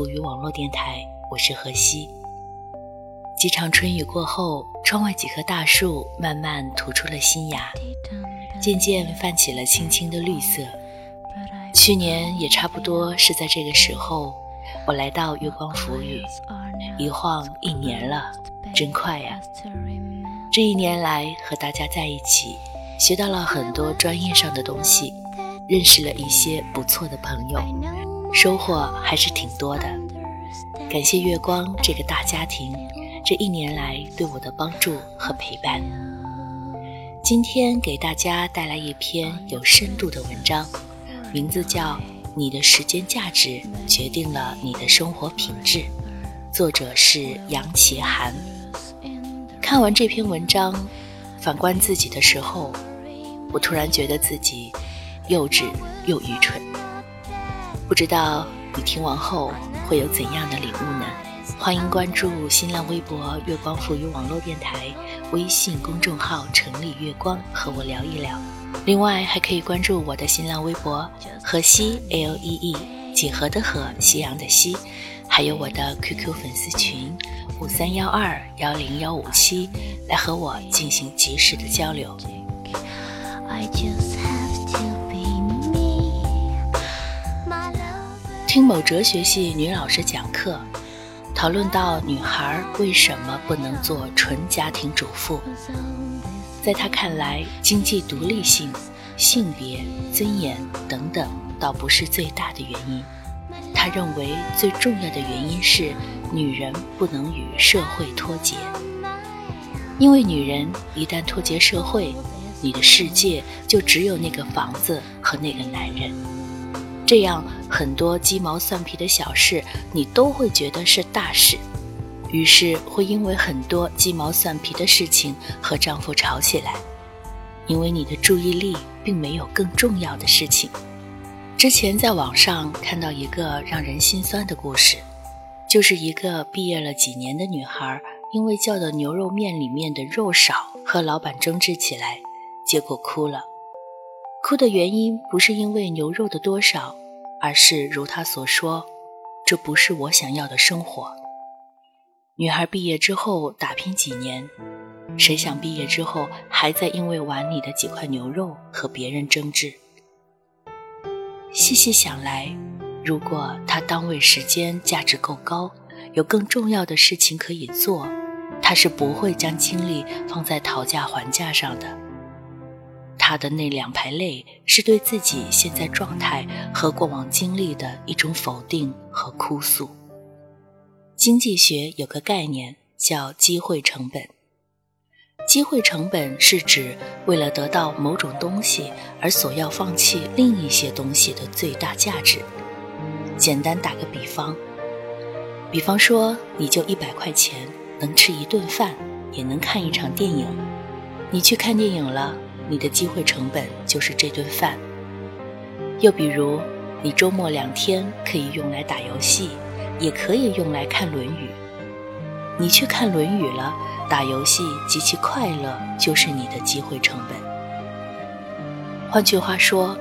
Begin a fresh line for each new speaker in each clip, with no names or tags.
浮语网络电台，我是何西。几场春雨过后，窗外几棵大树慢慢吐出了新芽，渐渐泛起了青青的绿色。去年也差不多是在这个时候，我来到月光浮语，一晃一年了，真快呀！这一年来和大家在一起，学到了很多专业上的东西，认识了一些不错的朋友。收获还是挺多的，感谢月光这个大家庭这一年来对我的帮助和陪伴。今天给大家带来一篇有深度的文章，名字叫《你的时间价值决定了你的生活品质》，作者是杨奇涵。看完这篇文章，反观自己的时候，我突然觉得自己幼稚又愚蠢。不知道你听完后会有怎样的领悟呢？欢迎关注新浪微博“月光赋予网络电台”微信公众号“城里月光”和我聊一聊。另外还可以关注我的新浪微博“河西 L E E”，几何的河，夕阳的西，还有我的 QQ 粉丝群五三幺二幺零幺五七，来和我进行及时的交流。听某哲学系女老师讲课，讨论到女孩为什么不能做纯家庭主妇。在她看来，经济独立性、性别、尊严等等，倒不是最大的原因。她认为最重要的原因是，女人不能与社会脱节。因为女人一旦脱节社会，你的世界就只有那个房子和那个男人。这样很多鸡毛蒜皮的小事，你都会觉得是大事，于是会因为很多鸡毛蒜皮的事情和丈夫吵起来，因为你的注意力并没有更重要的事情。之前在网上看到一个让人心酸的故事，就是一个毕业了几年的女孩，因为叫的牛肉面里面的肉少，和老板争执起来，结果哭了。哭的原因不是因为牛肉的多少。而是如他所说，这不是我想要的生活。女孩毕业之后打拼几年，谁想毕业之后还在因为碗里的几块牛肉和别人争执？细细想来，如果她单位时间价值够高，有更重要的事情可以做，她是不会将精力放在讨价还价上的。他的那两排泪，是对自己现在状态和过往经历的一种否定和哭诉。经济学有个概念叫机会成本。机会成本是指为了得到某种东西而所要放弃另一些东西的最大价值。简单打个比方，比方说你就一百块钱能吃一顿饭，也能看一场电影，你去看电影了。你的机会成本就是这顿饭。又比如，你周末两天可以用来打游戏，也可以用来看《论语》。你去看《论语》了，打游戏极其快乐，就是你的机会成本。换句话说，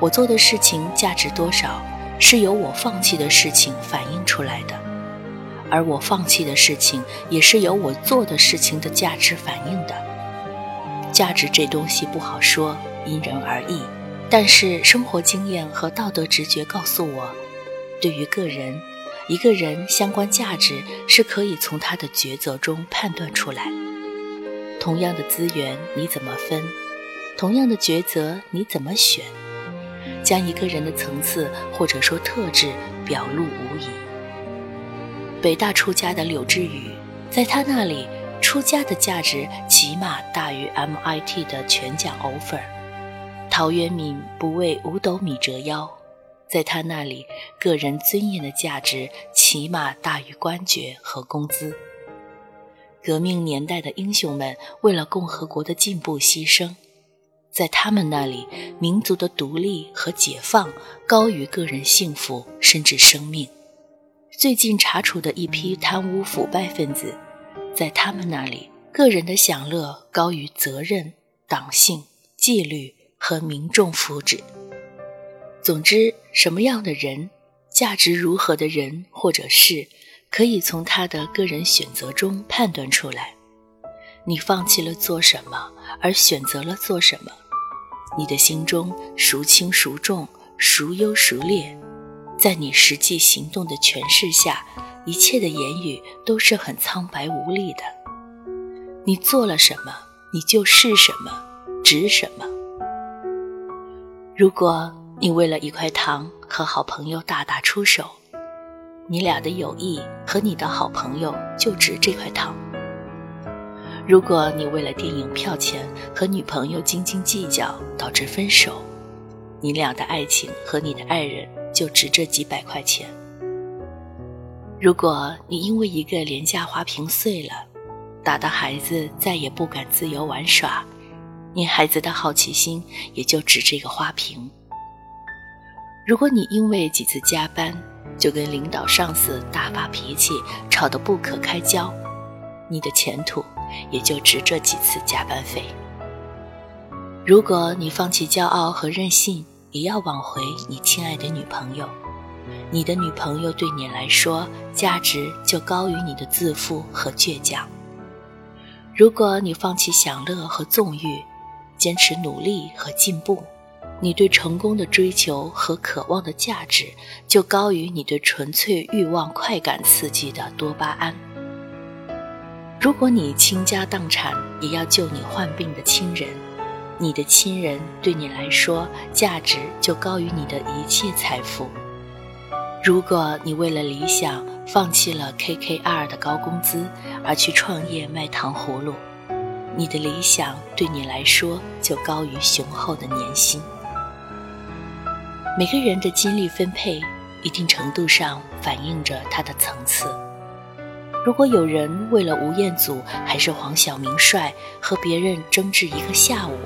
我做的事情价值多少，是由我放弃的事情反映出来的。而我放弃的事情，也是由我做的事情的价值反映的。价值这东西不好说，因人而异。但是生活经验和道德直觉告诉我，对于个人，一个人相关价值是可以从他的抉择中判断出来。同样的资源你怎么分？同样的抉择你怎么选？将一个人的层次或者说特质表露无遗。北大出家的柳智宇，在他那里，出家的价值起码大于 MIT 的全奖 offer。陶渊明不为五斗米折腰，在他那里，个人尊严的价值起码大于官爵和工资。革命年代的英雄们为了共和国的进步牺牲。在他们那里，民族的独立和解放高于个人幸福，甚至生命。最近查处的一批贪污腐败分子，在他们那里，个人的享乐高于责任、党性、纪律和民众福祉。总之，什么样的人，价值如何的人或者事，可以从他的个人选择中判断出来。你放弃了做什么，而选择了做什么？你的心中孰轻孰重，孰优孰劣，在你实际行动的诠释下，一切的言语都是很苍白无力的。你做了什么，你就是什么，值什么。如果你为了一块糖和好朋友大打出手，你俩的友谊和你的好朋友就值这块糖。如果你为了电影票钱和女朋友斤斤计较导致分手，你俩的爱情和你的爱人就值这几百块钱。如果你因为一个廉价花瓶碎了，打的孩子再也不敢自由玩耍，你孩子的好奇心也就值这个花瓶。如果你因为几次加班就跟领导上司大发脾气，吵得不可开交，你的前途。也就值这几次加班费。如果你放弃骄傲和任性，也要挽回你亲爱的女朋友，你的女朋友对你来说价值就高于你的自负和倔强。如果你放弃享乐和纵欲，坚持努力和进步，你对成功的追求和渴望的价值就高于你对纯粹欲望快感刺激的多巴胺。如果你倾家荡产也要救你患病的亲人，你的亲人对你来说价值就高于你的一切财富。如果你为了理想放弃了 KKR 的高工资而去创业卖糖葫芦，你的理想对你来说就高于雄厚的年薪。每个人的精力分配，一定程度上反映着他的层次。如果有人为了吴彦祖还是黄晓明帅和别人争执一个下午，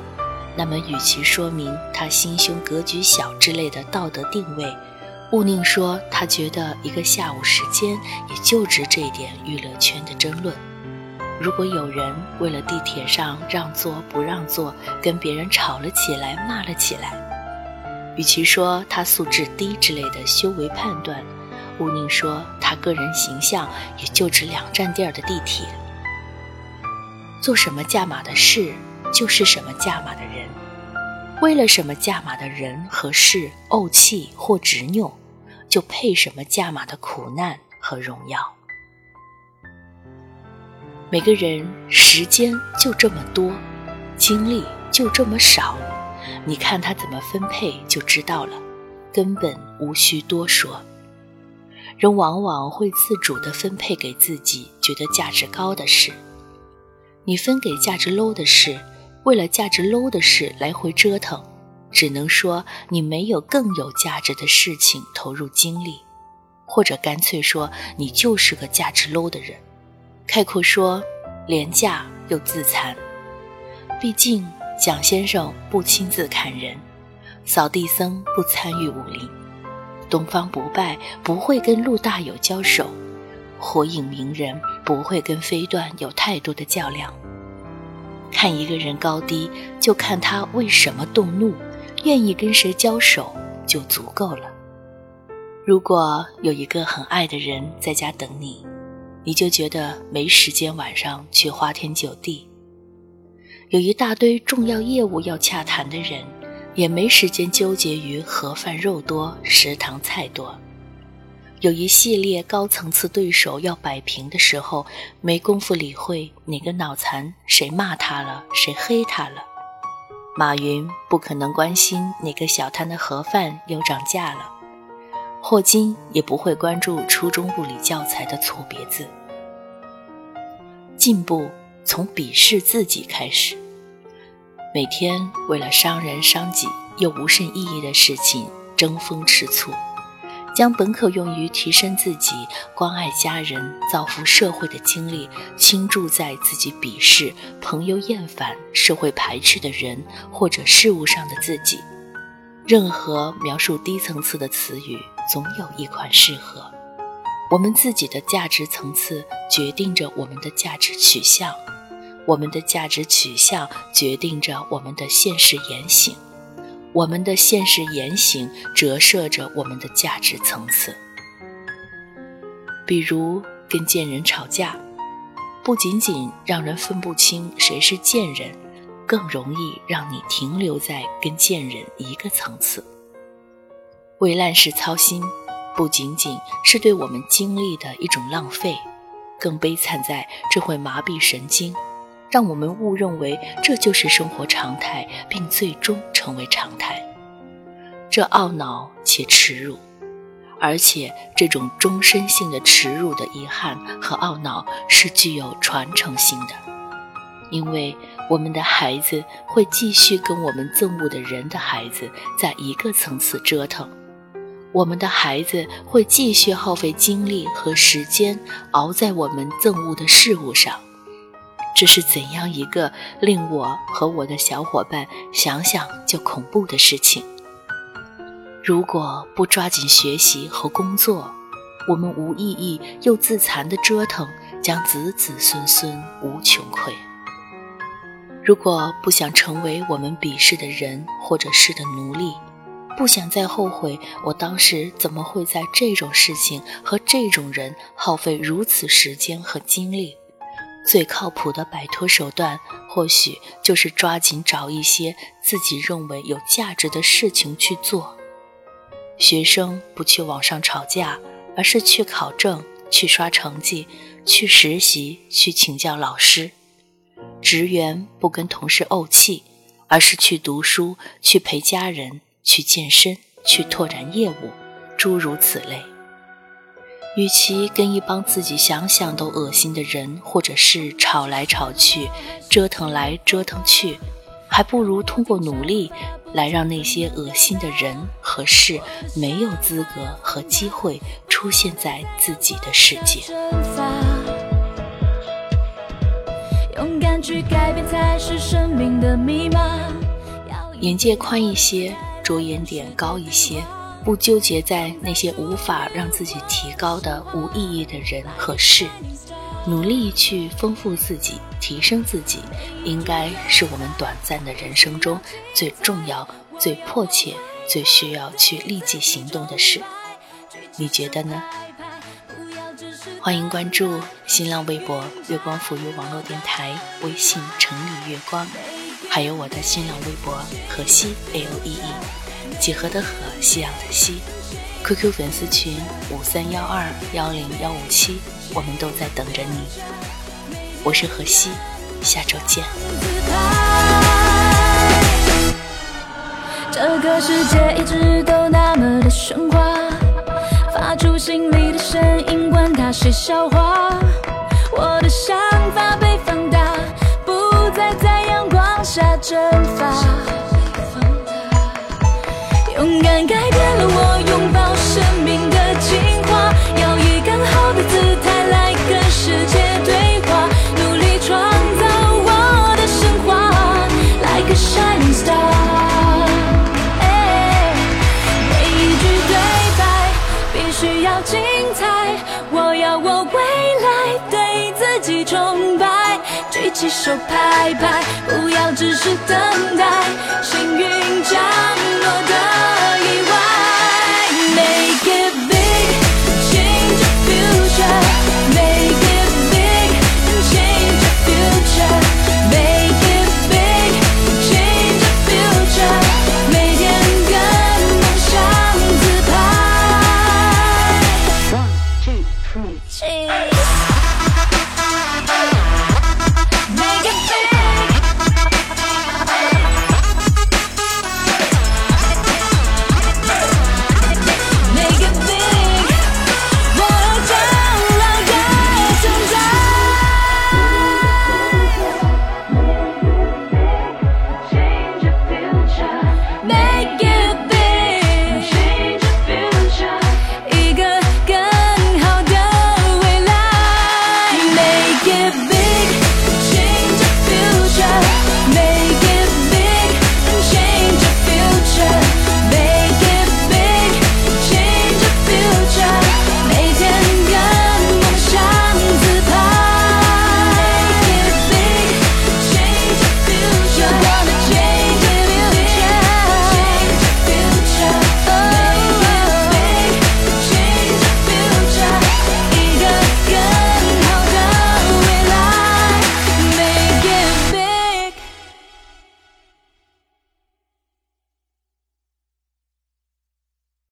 那么与其说明他心胸格局小之类的道德定位，勿宁说他觉得一个下午时间也就值这点娱乐圈的争论。如果有人为了地铁上让座不让座跟别人吵了起来骂了起来，与其说他素质低之类的修为判断。吴宁说：“他个人形象也就值两站地儿的地铁。做什么价码的事，就是什么价码的人。为了什么价码的人和事怄气或执拗，就配什么价码的苦难和荣耀。每个人时间就这么多，精力就这么少，你看他怎么分配就知道了，根本无需多说。”人往往会自主地分配给自己觉得价值高的事，你分给价值 low 的事，为了价值 low 的事来回折腾，只能说你没有更有价值的事情投入精力，或者干脆说你就是个价值 low 的人。概括说，廉价又自残。毕竟蒋先生不亲自砍人，扫地僧不参与武林。东方不败不会跟陆大有交手，火影鸣人不会跟飞段有太多的较量。看一个人高低，就看他为什么动怒，愿意跟谁交手就足够了。如果有一个很爱的人在家等你，你就觉得没时间晚上去花天酒地；有一大堆重要业务要洽谈的人，也没时间纠结于盒饭肉多、食堂菜多；有一系列高层次对手要摆平的时候，没工夫理会哪个脑残谁骂他了，谁黑他了。马云不可能关心哪个小摊的盒饭又涨价了。霍金也不会关注初中物理教材的错别字。进步从鄙视自己开始。每天为了伤人伤己又无甚意义的事情争风吃醋，将本可用于提升自己、关爱家人、造福社会的精力倾注在自己鄙视、朋友厌烦、社会排斥的人或者事物上的自己。任何描述低层次的词语。总有一款适合我们自己的价值层次，决定着我们的价值取向；我们的价值取向决定着我们的现实言行；我们的现实言行折射着我们的价值层次。比如跟贱人吵架，不仅仅让人分不清谁是贱人，更容易让你停留在跟贱人一个层次。为烂事操心，不仅仅是对我们精力的一种浪费，更悲惨在这会麻痹神经，让我们误认为这就是生活常态，并最终成为常态。这懊恼且耻辱，而且这种终身性的耻辱的遗憾和懊恼是具有传承性的，因为我们的孩子会继续跟我们憎恶的人的孩子在一个层次折腾。我们的孩子会继续耗费精力和时间熬在我们憎恶的事物上，这是怎样一个令我和我的小伙伴想想就恐怖的事情？如果不抓紧学习和工作，我们无意义又自残的折腾将子子孙孙无穷匮。如果不想成为我们鄙视的人或者事的奴隶。不想再后悔，我当时怎么会在这种事情和这种人耗费如此时间和精力？最靠谱的摆脱手段，或许就是抓紧找一些自己认为有价值的事情去做。学生不去网上吵架，而是去考证、去刷成绩、去实习、去请教老师。职员不跟同事怄气，而是去读书、去陪家人。去健身，去拓展业务，诸如此类。与其跟一帮自己想想都恶心的人或者是吵来吵去、折腾来折腾去，还不如通过努力来让那些恶心的人和事没有资格和机会出现在自己的世界。勇敢去改变才是生命的密码。眼界宽一些。着眼点高一些，不纠结在那些无法让自己提高的无意义的人和事，努力去丰富自己、提升自己，应该是我们短暂的人生中最重要、最迫切、最需要去立即行动的事。你觉得呢？欢迎关注新浪微博“月光抚育网络电台”，微信“城里月光”。还有我的新浪微博荷西 A O E E，几何的荷，夕阳的西，QQ 粉丝群五三幺二幺零幺五七，我们都在等着你。我是荷西，下周见。这个世界一直都那么的喧哗，发出心里的声音，管他谁笑话，我的想法被，下蒸发，勇敢改变了我手拍拍，不要只是等待。